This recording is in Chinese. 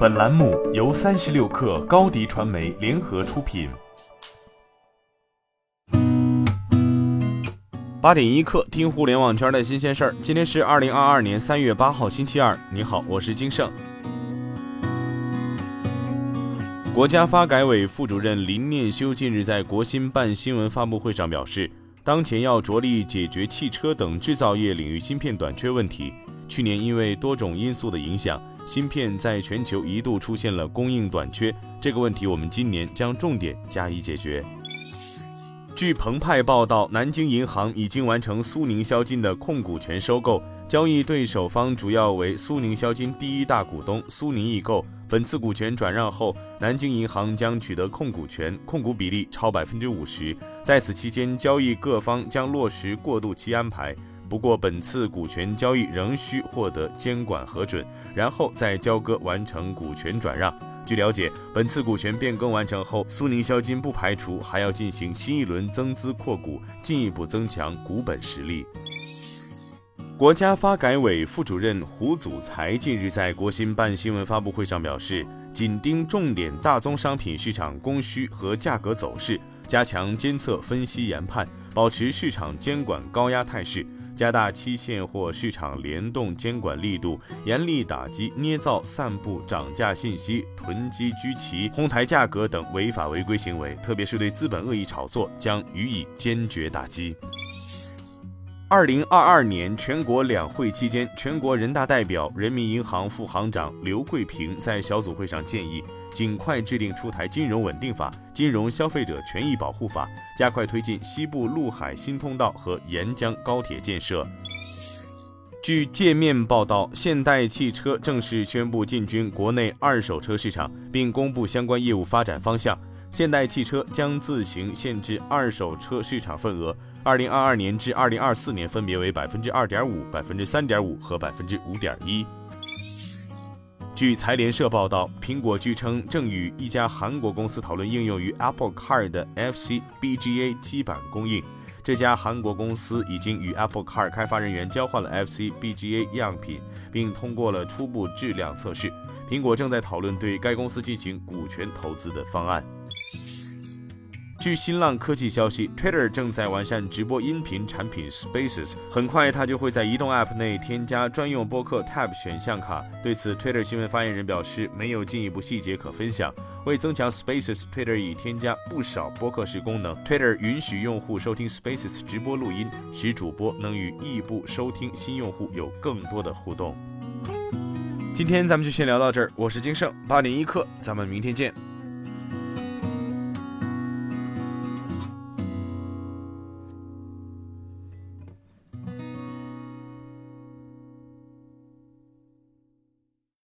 本栏目由三十六氪高低传媒联合出品。八点一刻，听互联网圈的新鲜事儿。今天是二零二二年三月八号，星期二。你好，我是金盛。国家发改委副主任林念修近日在国新办新闻发布会上表示，当前要着力解决汽车等制造业领域芯片短缺问题。去年因为多种因素的影响。芯片在全球一度出现了供应短缺，这个问题我们今年将重点加以解决。据澎湃报道，南京银行已经完成苏宁销金的控股权收购，交易对手方主要为苏宁销金第一大股东苏宁易购。本次股权转让后，南京银行将取得控股权，控股比例超百分之五十。在此期间，交易各方将落实过渡期安排。不过，本次股权交易仍需获得监管核准，然后再交割完成股权转让。据了解，本次股权变更完成后，苏宁销金不排除还要进行新一轮增资扩股，进一步增强股本实力。国家发改委副主任胡祖才近日在国新办新闻发布会上表示，紧盯重点大宗商品市场供需和价格走势，加强监测分析研判，保持市场监管高压态势。加大期限或市场联动监管力度，严厉打击捏造、散布涨价信息、囤积居奇、哄抬价格等违法违规行为，特别是对资本恶意炒作，将予以坚决打击。二零二二年全国两会期间，全国人大代表、人民银行副行长刘桂平在小组会上建议，尽快制定出台金融稳定法、金融消费者权益保护法，加快推进西部陆海新通道和沿江高铁建设。据界面报道，现代汽车正式宣布进军国内二手车市场，并公布相关业务发展方向。现代汽车将自行限制二手车市场份额，二零二二年至二零二四年分别为百分之二点五、百分之三点五和百分之五点一。据财联社报道，苹果据称正与一家韩国公司讨论应用于 Apple Car 的 FC BGA 基板供应。这家韩国公司已经与 Apple Car 开发人员交换了 FC BGA 样品，并通过了初步质量测试。苹果正在讨论对该公司进行股权投资的方案。据新浪科技消息，Twitter 正在完善直播音频产品 Spaces，很快它就会在移动 App 内添加专用播客 Tab 选项卡。对此，Twitter 新闻发言人表示，没有进一步细节可分享。为增强 Spaces，Twitter 已添加不少播客式功能。Twitter 允许用户收听 Spaces 直播录音，使主播能与异步收听新用户有更多的互动。今天咱们就先聊到这儿，我是金盛，八点一刻，咱们明天见。